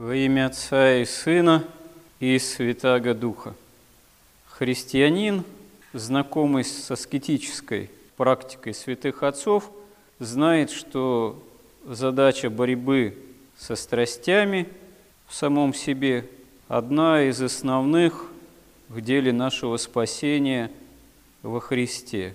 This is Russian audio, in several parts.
Во имя Отца и Сына и Святаго Духа. Христианин, знакомый с аскетической практикой святых отцов, знает, что задача борьбы со страстями в самом себе одна из основных в деле нашего спасения во Христе.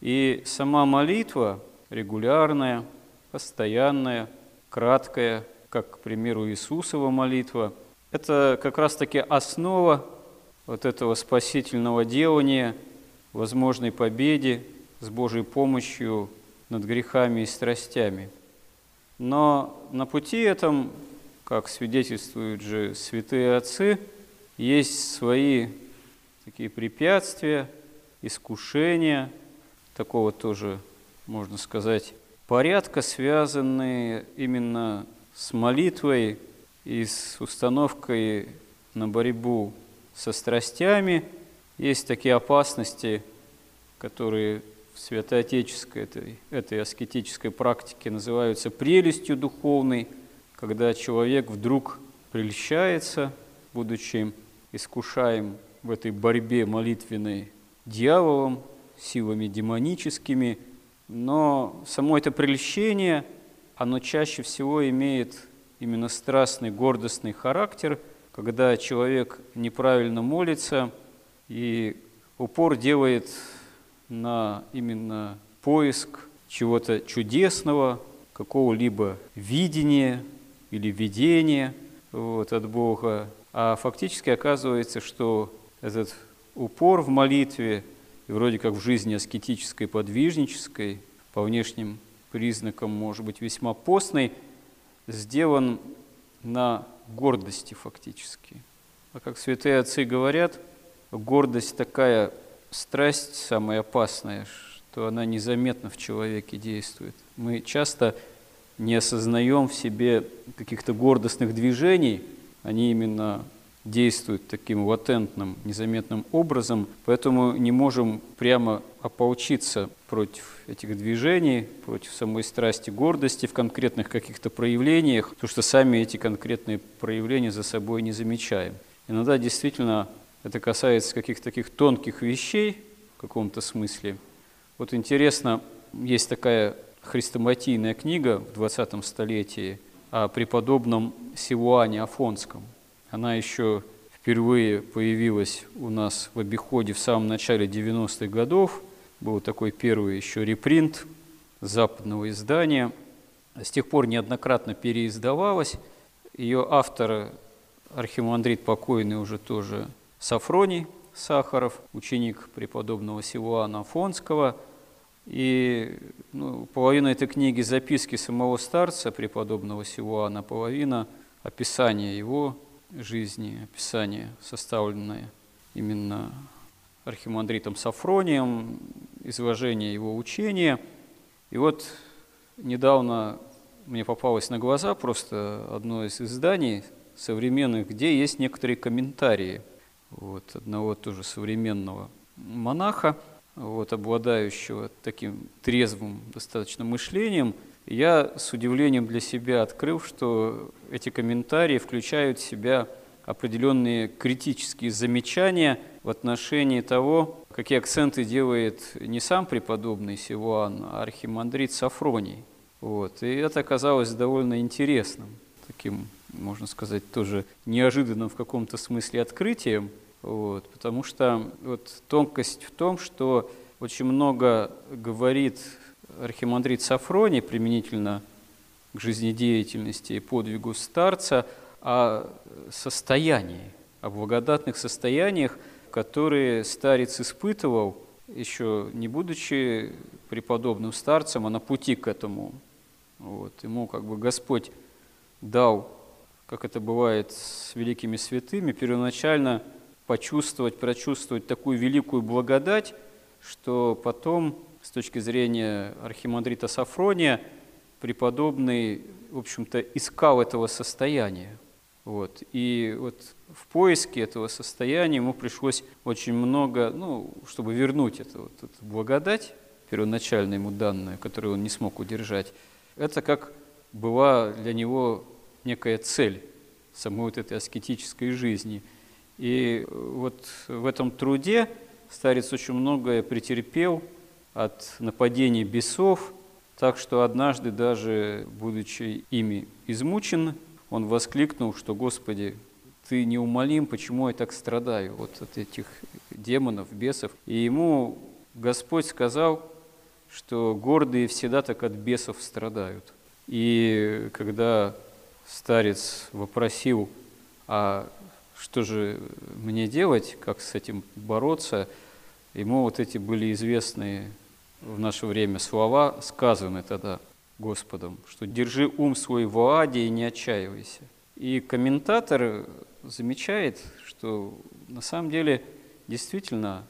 И сама молитва регулярная, постоянная, краткая – как, к примеру, Иисусова молитва. Это как раз-таки основа вот этого спасительного делания, возможной победе с Божьей помощью над грехами и страстями. Но на пути этом, как свидетельствуют же святые отцы, есть свои такие препятствия, искушения, такого тоже, можно сказать, порядка, связанные именно с молитвой и с установкой на борьбу со страстями. Есть такие опасности, которые в святоотеческой этой, этой аскетической практике называются прелестью духовной, когда человек вдруг прельщается, будучи искушаем в этой борьбе молитвенной дьяволом, силами демоническими, но само это прельщение – оно чаще всего имеет именно страстный, гордостный характер, когда человек неправильно молится и упор делает на именно поиск чего-то чудесного, какого-либо видения или видения вот, от Бога. А фактически оказывается, что этот упор в молитве, и вроде как в жизни аскетической, подвижнической, по внешним признаком, может быть, весьма постный, сделан на гордости фактически. А как святые отцы говорят, гордость такая страсть самая опасная, что она незаметно в человеке действует. Мы часто не осознаем в себе каких-то гордостных движений, они именно действуют таким латентным, незаметным образом, поэтому не можем прямо ополчиться против этих движений, против самой страсти гордости в конкретных каких-то проявлениях, потому что сами эти конкретные проявления за собой не замечаем. Иногда действительно это касается каких-то таких тонких вещей в каком-то смысле. Вот интересно, есть такая хрестоматийная книга в 20 столетии о преподобном Силуане Афонском. Она еще впервые появилась у нас в обиходе в самом начале 90-х годов. Был такой первый еще репринт западного издания. С тех пор неоднократно переиздавалась. Ее автор, архимандрит покойный уже тоже Сафроний Сахаров, ученик преподобного Силуана Афонского. И ну, половина этой книги записки самого старца, преподобного Силуана, половина описания его жизни, описание, составленное именно архимандритом Сафронием, изложение его учения. И вот недавно мне попалось на глаза просто одно из изданий современных, где есть некоторые комментарии вот, одного тоже современного монаха, вот, обладающего таким трезвым достаточно мышлением – я с удивлением для себя открыл, что эти комментарии включают в себя определенные критические замечания в отношении того, какие акценты делает не сам преподобный Силуан, а архимандрит Сафроний. Вот. И это оказалось довольно интересным, таким, можно сказать, тоже неожиданным в каком-то смысле открытием, вот, потому что вот тонкость в том, что очень много говорит архимандрит Сафроний применительно к жизнедеятельности и подвигу старца о состоянии, о благодатных состояниях, которые старец испытывал, еще не будучи преподобным старцем, а на пути к этому. Вот. Ему как бы Господь дал, как это бывает с великими святыми, первоначально почувствовать, прочувствовать такую великую благодать, что потом с точки зрения архимандрита Сафрония, преподобный, в общем-то, искал этого состояния. Вот. И вот в поиске этого состояния ему пришлось очень много, ну, чтобы вернуть это, вот, эту благодать, первоначально ему данную, которую он не смог удержать. Это как была для него некая цель самой вот этой аскетической жизни. И вот в этом труде старец очень многое претерпел от нападений бесов, так что однажды даже, будучи ими измучен, он воскликнул, что «Господи, Ты неумолим, почему я так страдаю вот от этих демонов, бесов?» И ему Господь сказал, что гордые всегда так от бесов страдают. И когда старец вопросил, а что же мне делать, как с этим бороться, ему вот эти были известные в наше время слова, сказаны тогда Господом, что «держи ум свой в Оаде и не отчаивайся». И комментатор замечает, что на самом деле действительно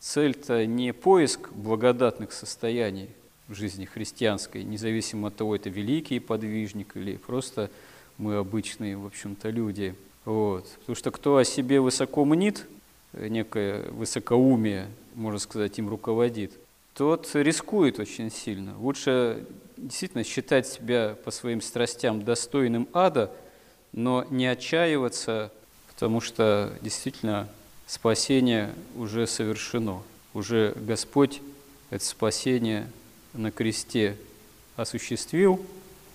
цель-то не поиск благодатных состояний в жизни христианской, независимо от того, это великий подвижник или просто мы обычные, в общем-то, люди. Вот. Потому что кто о себе высоко мнит, некое высокоумие, можно сказать, им руководит, тот рискует очень сильно. Лучше действительно считать себя по своим страстям достойным ада, но не отчаиваться, потому что действительно спасение уже совершено. Уже Господь это спасение на кресте осуществил,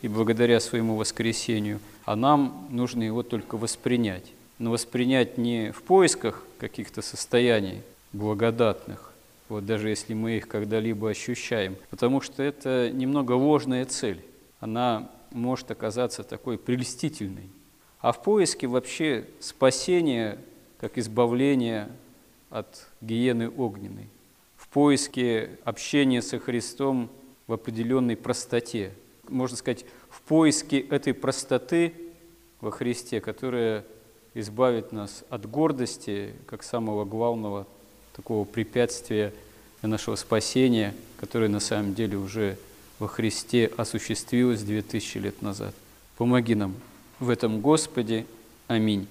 и благодаря своему воскресению, а нам нужно его только воспринять. Но воспринять не в поисках каких-то состояний благодатных, вот даже если мы их когда-либо ощущаем, потому что это немного ложная цель. Она может оказаться такой прелестительной. А в поиске вообще спасения как избавление от гиены огненной, в поиске общения со Христом в определенной простоте. Можно сказать, в поиске этой простоты во Христе, которая избавит нас от гордости, как самого главного такого препятствия для нашего спасения, которое на самом деле уже во Христе осуществилось 2000 лет назад. Помоги нам в этом, Господи. Аминь.